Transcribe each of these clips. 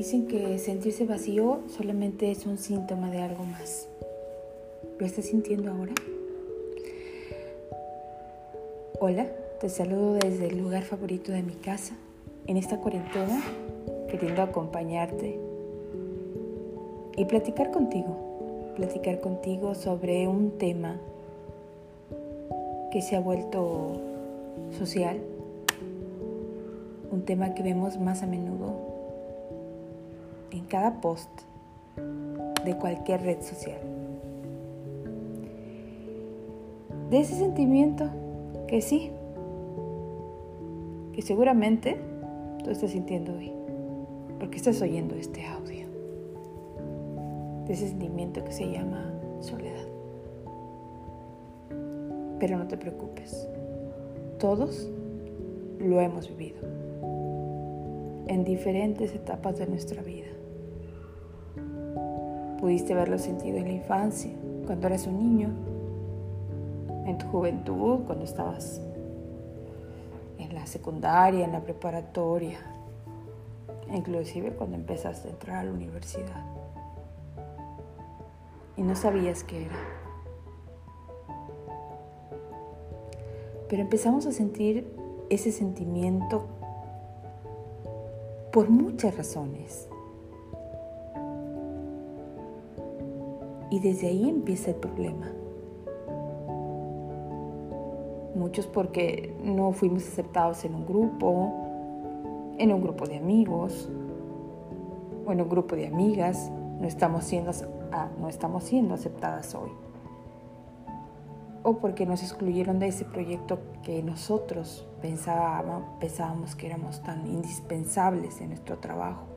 dicen que sentirse vacío solamente es un síntoma de algo más. ¿Lo estás sintiendo ahora? Hola, te saludo desde el lugar favorito de mi casa, en esta cuarentena, queriendo acompañarte y platicar contigo, platicar contigo sobre un tema que se ha vuelto social, un tema que vemos más a menudo en cada post de cualquier red social. De ese sentimiento que sí, que seguramente tú estás sintiendo hoy, porque estás oyendo este audio. De ese sentimiento que se llama soledad. Pero no te preocupes, todos lo hemos vivido en diferentes etapas de nuestra vida. Pudiste haberlo sentido en la infancia, cuando eras un niño, en tu juventud, cuando estabas en la secundaria, en la preparatoria, inclusive cuando empezaste a entrar a la universidad y no sabías qué era. Pero empezamos a sentir ese sentimiento por muchas razones. Y desde ahí empieza el problema. Muchos porque no fuimos aceptados en un grupo, en un grupo de amigos o en un grupo de amigas. No estamos siendo, no estamos siendo aceptadas hoy. O porque nos excluyeron de ese proyecto que nosotros pensábamos que éramos tan indispensables en nuestro trabajo.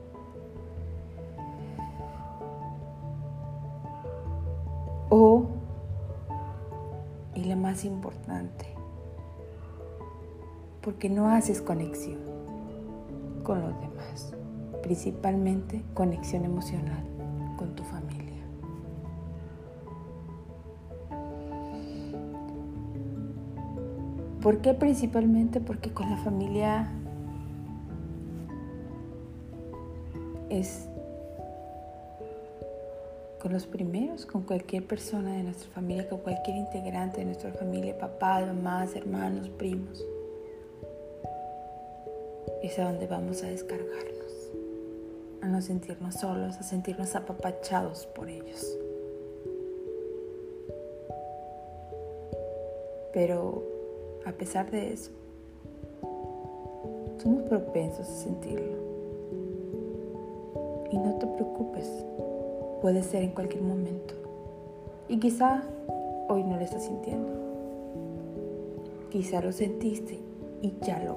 Porque no haces conexión con los demás, principalmente conexión emocional con tu familia. ¿Por qué principalmente? Porque con la familia es con los primeros, con cualquier persona de nuestra familia, con cualquier integrante de nuestra familia, papá, mamás, hermanos, primos. Es a donde vamos a descargarnos, a no sentirnos solos, a sentirnos apapachados por ellos. Pero a pesar de eso, somos propensos a sentirlo. Y no te preocupes, puede ser en cualquier momento. Y quizá hoy no lo estás sintiendo. Quizá lo sentiste y ya lo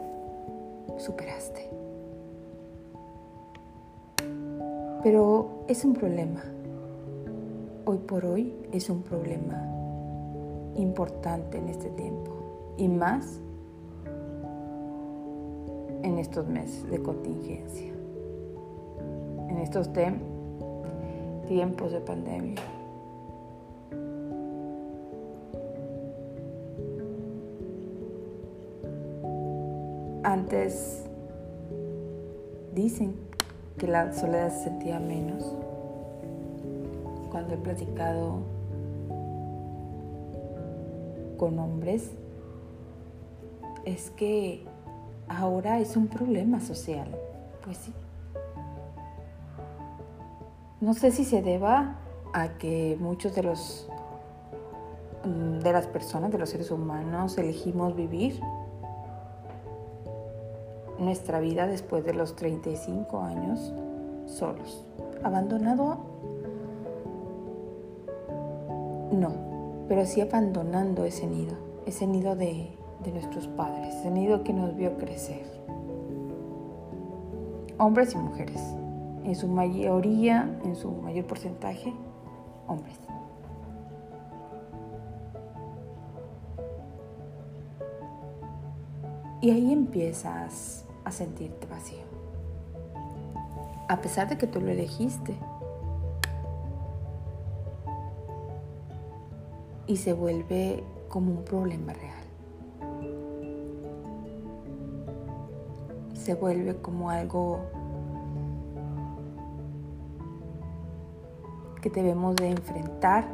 superaste. Pero es un problema. Hoy por hoy es un problema importante en este tiempo y más en estos meses de contingencia, en estos tiempos de pandemia. Antes dicen que la soledad se sentía menos cuando he platicado con hombres es que ahora es un problema social. Pues sí. No sé si se deba a que muchos de los mm, de las personas, de los seres humanos, elegimos vivir nuestra vida después de los 35 años solos. Abandonado, no, pero sí abandonando ese nido, ese nido de, de nuestros padres, el nido que nos vio crecer. Hombres y mujeres, en su mayoría, en su mayor porcentaje, hombres. Y ahí empiezas a sentirte vacío. A pesar de que tú lo elegiste. Y se vuelve como un problema real. se vuelve como algo que debemos de enfrentar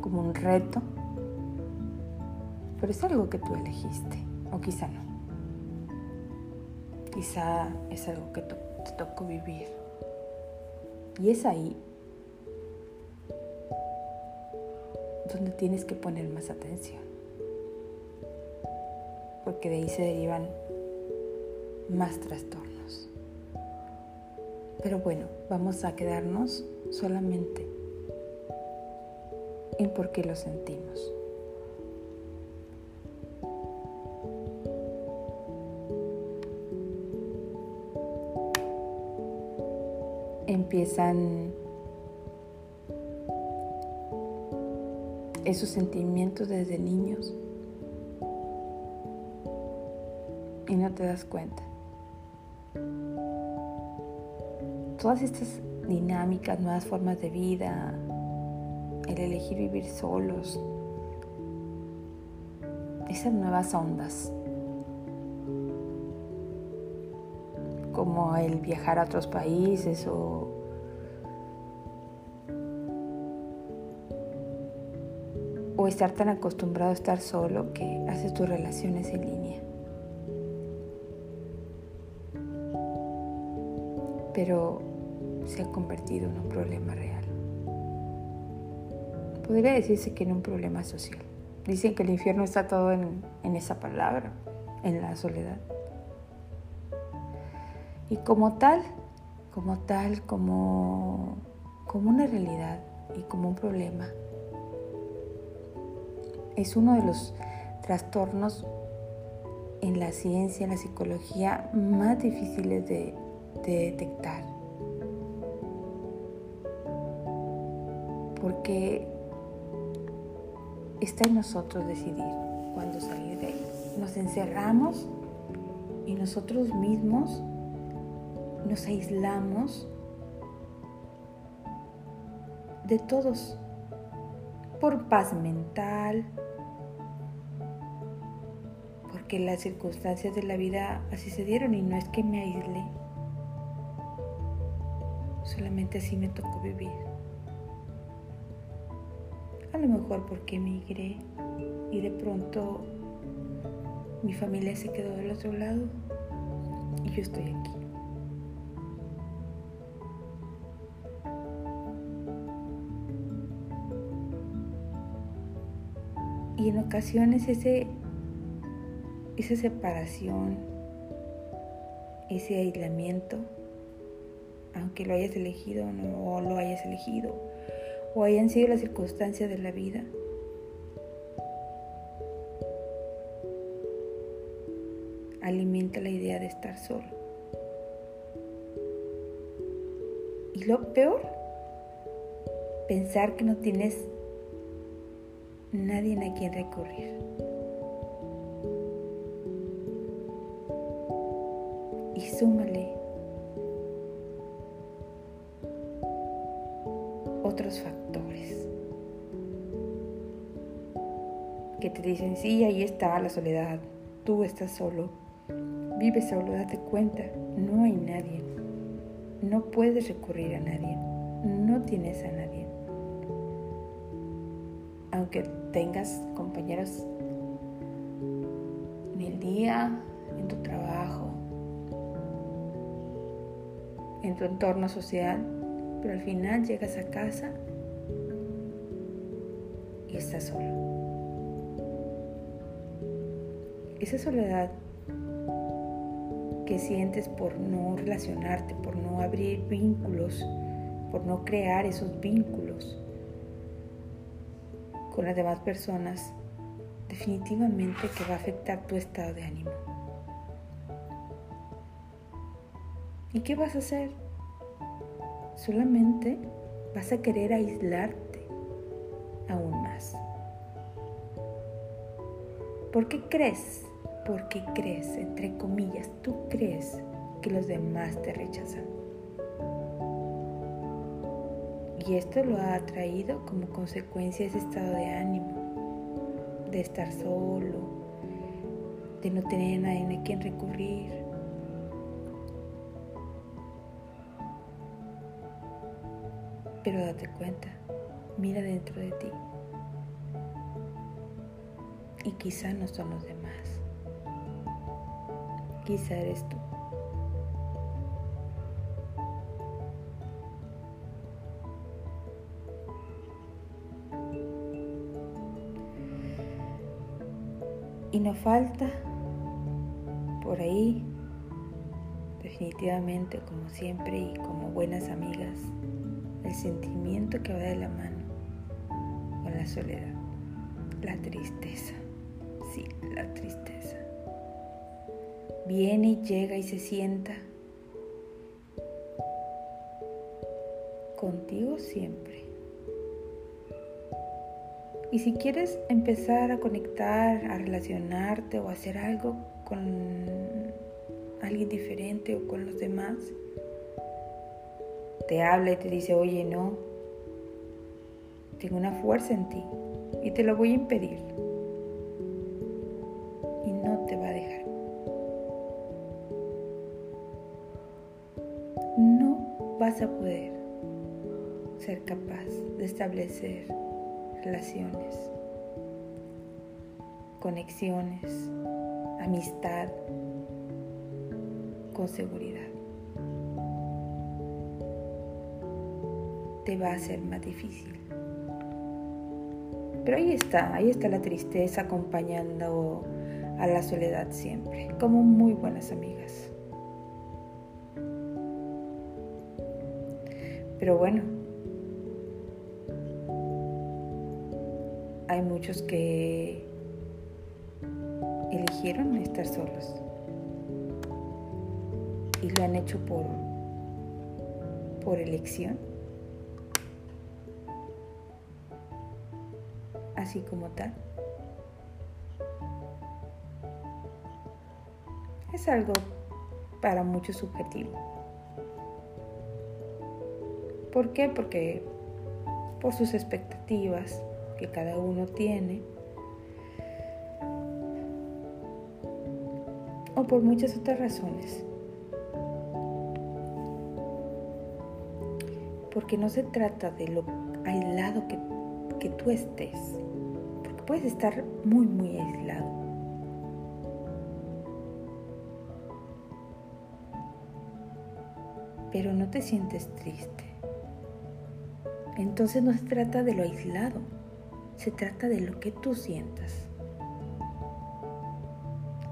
como un reto, pero es algo que tú elegiste, o quizá no. Quizá es algo que te tocó vivir. Y es ahí donde tienes que poner más atención. Porque de ahí se derivan más trastornos. Pero bueno, vamos a quedarnos solamente en por qué lo sentimos. Empiezan esos sentimientos desde niños y no te das cuenta. Todas estas dinámicas, nuevas formas de vida, el elegir vivir solos, esas nuevas ondas, como el viajar a otros países o o estar tan acostumbrado a estar solo que haces tus relaciones en línea. Pero se ha convertido en un problema real. Podría decirse que en un problema social. Dicen que el infierno está todo en, en esa palabra, en la soledad. Y como tal, como tal, como, como una realidad y como un problema, es uno de los trastornos en la ciencia, en la psicología, más difíciles de, detectar. Porque está en nosotros decidir cuándo salir de ahí. Nos encerramos y nosotros mismos nos aislamos de todos por paz mental, porque las circunstancias de la vida así se dieron y no es que me aislé, solamente así me tocó vivir. Lo mejor porque emigré y de pronto mi familia se quedó del otro lado y yo estoy aquí. Y en ocasiones ese, esa separación, ese aislamiento, aunque lo hayas elegido o no lo hayas elegido, o hayan sido las circunstancias de la vida, alimenta la idea de estar solo. Y lo peor, pensar que no tienes nadie a quien recurrir. Y súmale que te dicen, sí, ahí está la soledad, tú estás solo, vives solo, date cuenta, no hay nadie, no puedes recurrir a nadie, no tienes a nadie aunque tengas compañeros en el día, en tu trabajo, en tu entorno social, pero al final llegas a casa y estás solo. Esa soledad que sientes por no relacionarte, por no abrir vínculos, por no crear esos vínculos con las demás personas, definitivamente que va a afectar tu estado de ánimo. ¿Y qué vas a hacer? Solamente vas a querer aislarte aún más. ¿Por qué crees? ¿Por qué crees, entre comillas, tú crees que los demás te rechazan? Y esto lo ha traído como consecuencia ese estado de ánimo, de estar solo, de no tener a nadie a quien recurrir. Pero date cuenta, mira dentro de ti. Y quizá no son los demás. Quizá eres tú. Y no falta por ahí, definitivamente, como siempre y como buenas amigas, el sentimiento que va de la mano con la soledad, la tristeza, sí, la tristeza. Viene y llega y se sienta contigo siempre. Y si quieres empezar a conectar, a relacionarte o hacer algo con alguien diferente o con los demás, te habla y te dice, oye, no, tengo una fuerza en ti y te lo voy a impedir. A poder ser capaz de establecer relaciones, conexiones, amistad con seguridad. Te va a ser más difícil. Pero ahí está, ahí está la tristeza acompañando a la soledad siempre, como muy buenas amigas. Pero bueno, hay muchos que eligieron estar solos y lo han hecho por, por elección, así como tal. Es algo para muchos subjetivo. ¿Por qué? Porque por sus expectativas, que cada uno tiene, o por muchas otras razones. Porque no se trata de lo aislado que, que tú estés, porque puedes estar muy, muy aislado. Pero no te sientes triste. Entonces no se trata de lo aislado, se trata de lo que tú sientas.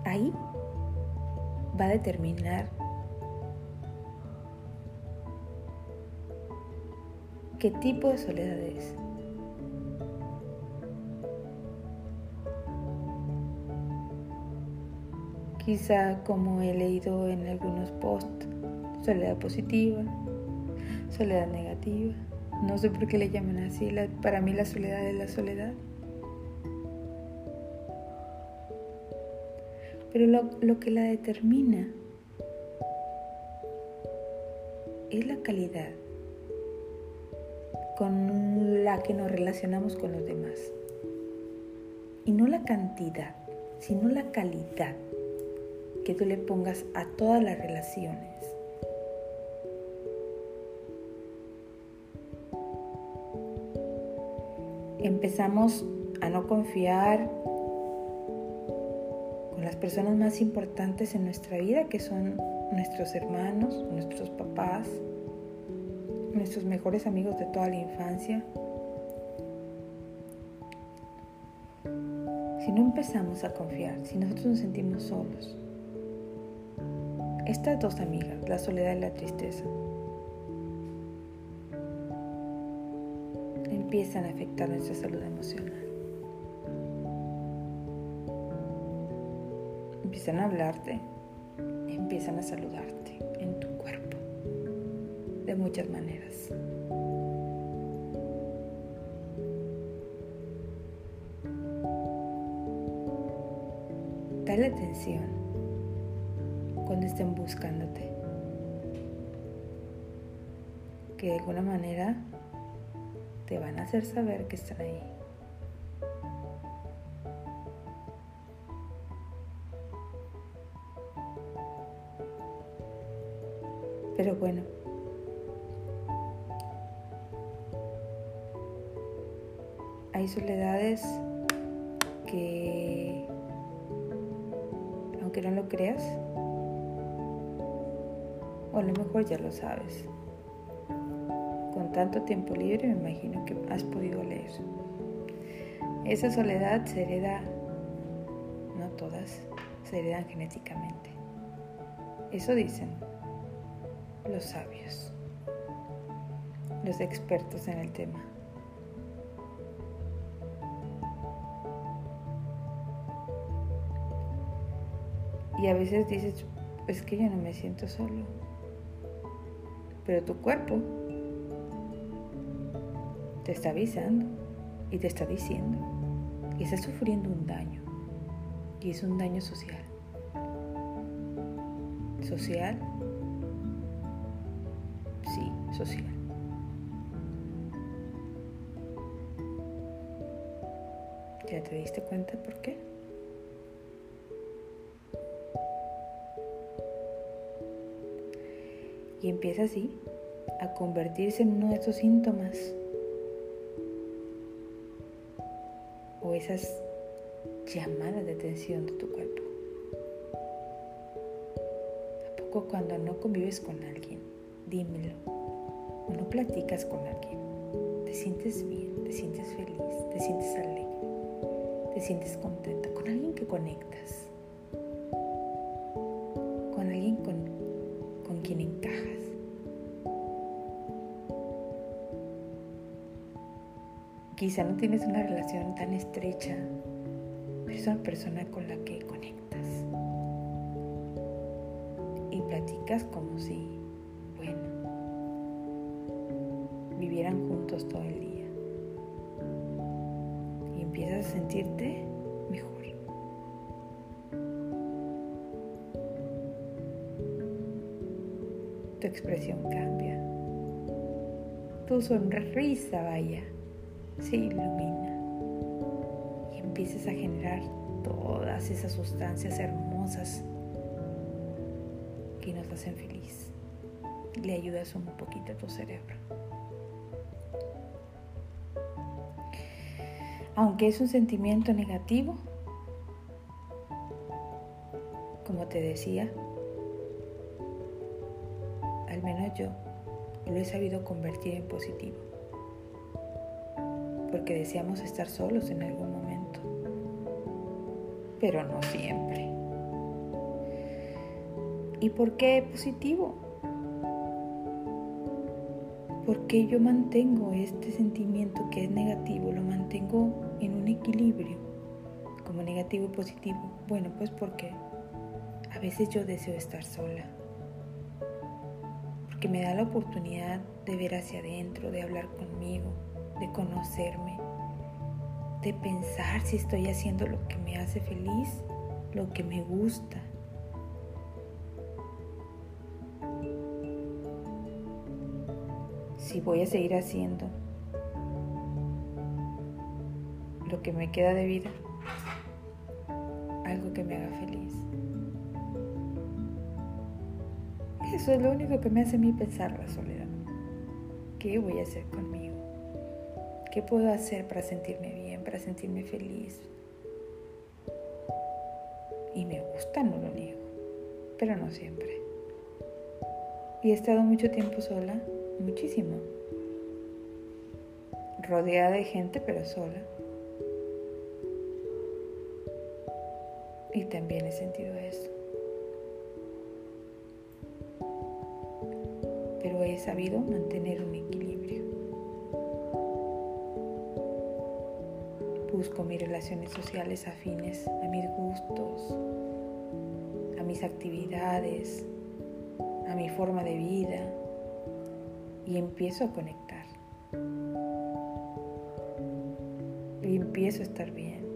Ahí va a determinar qué tipo de soledad es. Quizá como he leído en algunos posts, soledad positiva, soledad negativa. No sé por qué le llaman así. para mí la soledad es la soledad. Pero lo, lo que la determina es la calidad con la que nos relacionamos con los demás. Y no la cantidad, sino la calidad que tú le pongas a todas las relaciones. Empezamos a no confiar con las personas más importantes en nuestra vida, que son nuestros hermanos, nuestros papás, nuestros mejores amigos de toda la infancia. Si no empezamos a confiar, si nosotros nos sentimos solos, estas dos amigas, la soledad y la tristeza, empiezan a afectar nuestra salud emocional. Empiezan a hablarte, empiezan a saludarte en tu cuerpo, de muchas maneras. Dale atención cuando estén buscándote. Que de alguna manera te van a hacer saber que están ahí. Pero bueno, hay soledades que, aunque no lo creas, o a lo mejor ya lo sabes, tanto tiempo libre me imagino que has podido leer. Esa soledad se hereda, no todas, se heredan genéticamente. Eso dicen los sabios, los expertos en el tema. Y a veces dices, es que yo no me siento solo. Pero tu cuerpo te está avisando y te está diciendo que estás sufriendo un daño. Y es un daño social. ¿Social? Sí, social. ¿Ya te diste cuenta por qué? Y empieza así a convertirse en uno de esos síntomas esas llamadas de atención de tu cuerpo. ¿A poco cuando no convives con alguien, dímelo, o no platicas con alguien, te sientes bien, te sientes feliz, te sientes alegre, te sientes contenta, con alguien que conectas, con alguien con, con quien encajas? Quizá no tienes una relación tan estrecha, pero es una persona con la que conectas. Y platicas como si, bueno, vivieran juntos todo el día. Y empiezas a sentirte mejor. Tu expresión cambia. Tu sonrisa, vaya se ilumina y empiezas a generar todas esas sustancias hermosas que nos hacen feliz. Le ayudas un poquito a tu cerebro. Aunque es un sentimiento negativo, como te decía, al menos yo lo he sabido convertir en positivo porque deseamos estar solos en algún momento, pero no siempre. ¿Y por qué positivo? Porque yo mantengo este sentimiento que es negativo, lo mantengo en un equilibrio, como negativo y positivo. Bueno, pues porque a veces yo deseo estar sola, porque me da la oportunidad de ver hacia adentro, de hablar conmigo, de conocerme, de pensar si estoy haciendo lo que me hace feliz, lo que me gusta. Si voy a seguir haciendo lo que me queda de vida, algo que me haga feliz. Eso es lo único que me hace a mí pensar la soledad. ¿Qué voy a hacer conmigo? ¿Qué puedo hacer para sentirme bien, para sentirme feliz? Y me gusta, no lo niego, pero no siempre. Y he estado mucho tiempo sola, muchísimo. Rodeada de gente, pero sola. Y también he sentido eso. Pero he sabido mantener un busco mis relaciones sociales afines a mis gustos, a mis actividades, a mi forma de vida y empiezo a conectar. Y empiezo a estar bien.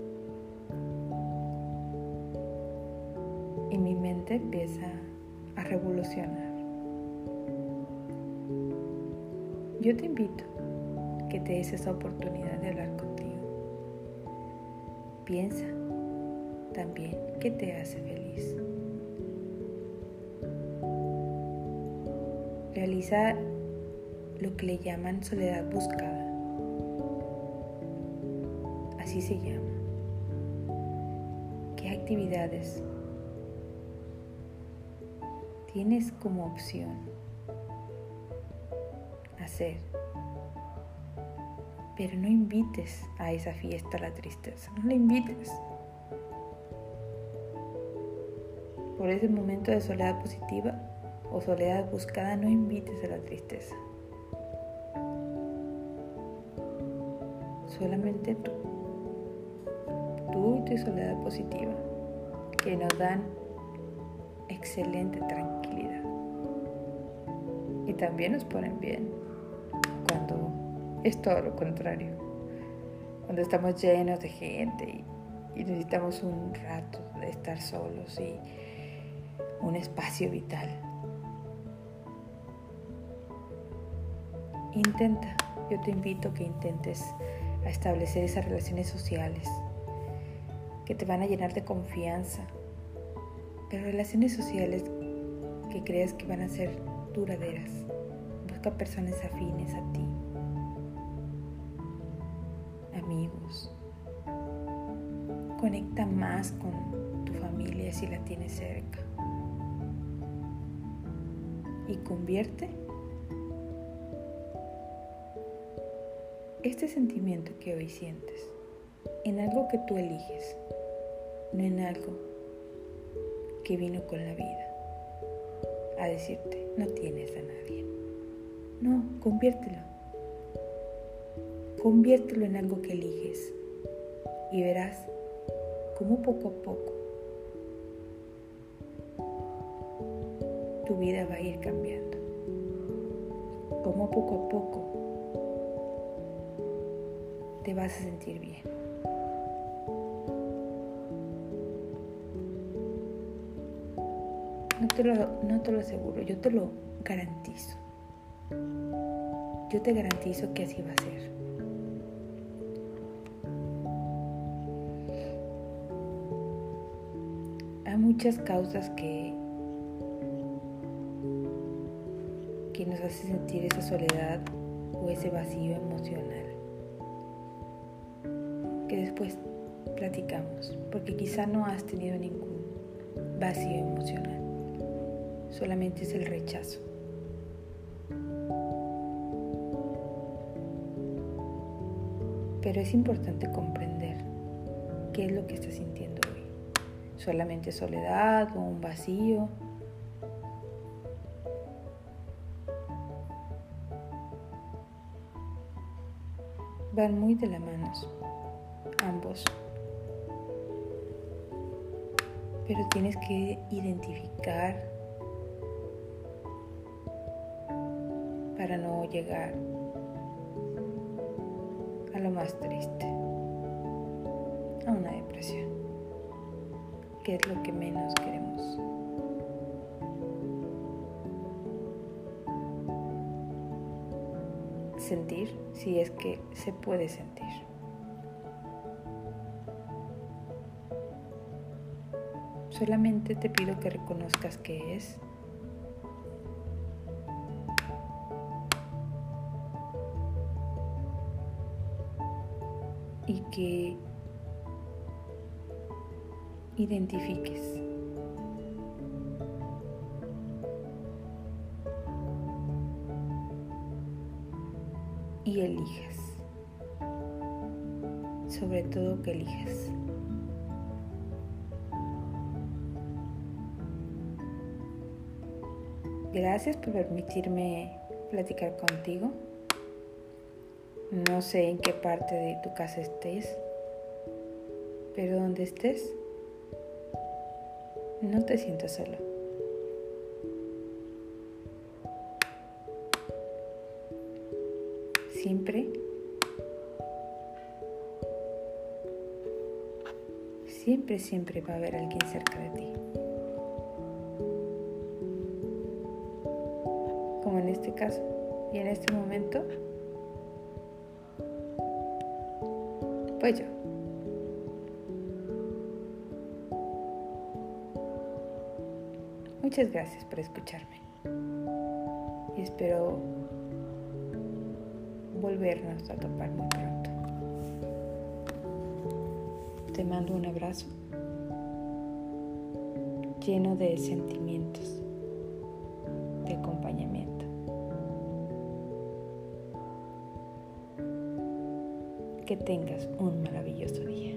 Y mi mente empieza a revolucionar. Yo te invito que te des esa oportunidad de hablar contigo Piensa también qué te hace feliz. Realiza lo que le llaman soledad buscada. así se llama. ¿Qué actividades tienes como opción hacer? Pero no invites a esa fiesta la tristeza, no la invites. Por ese momento de soledad positiva o soledad buscada, no invites a la tristeza. Solamente tú. Tú y tu soledad positiva, que nos dan excelente tranquilidad. Y también nos ponen bien es todo lo contrario. Cuando estamos llenos de gente y, necesitamos un rato de estar solos y un espacio vital. Intenta, yo te invito que intentes a establecer esas relaciones sociales que te van a llenar de confianza, pero relaciones sociales que creas que van a ser duraderas. Busca personas afines a ti, Más con tu familia si la tienes cerca. Y convierte este sentimiento que hoy sientes en algo que tú eliges, no en algo que vino con la vida a decirte, no tienes a nadie. No, conviértelo. Conviértelo en algo que eliges y verás cómo poco a poco tu vida va a ir cambiando. Cómo poco a poco te vas a sentir bien. No te, lo, no te lo aseguro, yo te lo garantizo. Yo te garantizo que así va a ser. Muchas causas que, que nos hacen sentir esa soledad o ese vacío emocional que después platicamos, porque quizá no has tenido ningún vacío emocional, solamente es el rechazo. Pero es importante comprender qué es lo que estás sintiendo. Solamente soledad o un vacío. Van muy de la mano ambos. Pero tienes que identificar para no llegar a lo más triste, a una depresión, que es lo que menos queremos. Sentir si es que se puede sentir. Solamente te pido que reconozcas qué es. Y que identifiques. Y elijas. Sobre todo que elijas. Gracias por permitirme platicar contigo. No sé en qué parte de tu casa estés, pero donde estés, no te sientas solo. Siempre, siempre, siempre va a haber alguien cerca de ti. como en este caso y en este momento, pues yo. Muchas gracias por escucharme y espero volvernos a topar muy pronto. te mando un abrazo lleno de sentimientos, de acompañamiento. Que tengas un maravilloso día.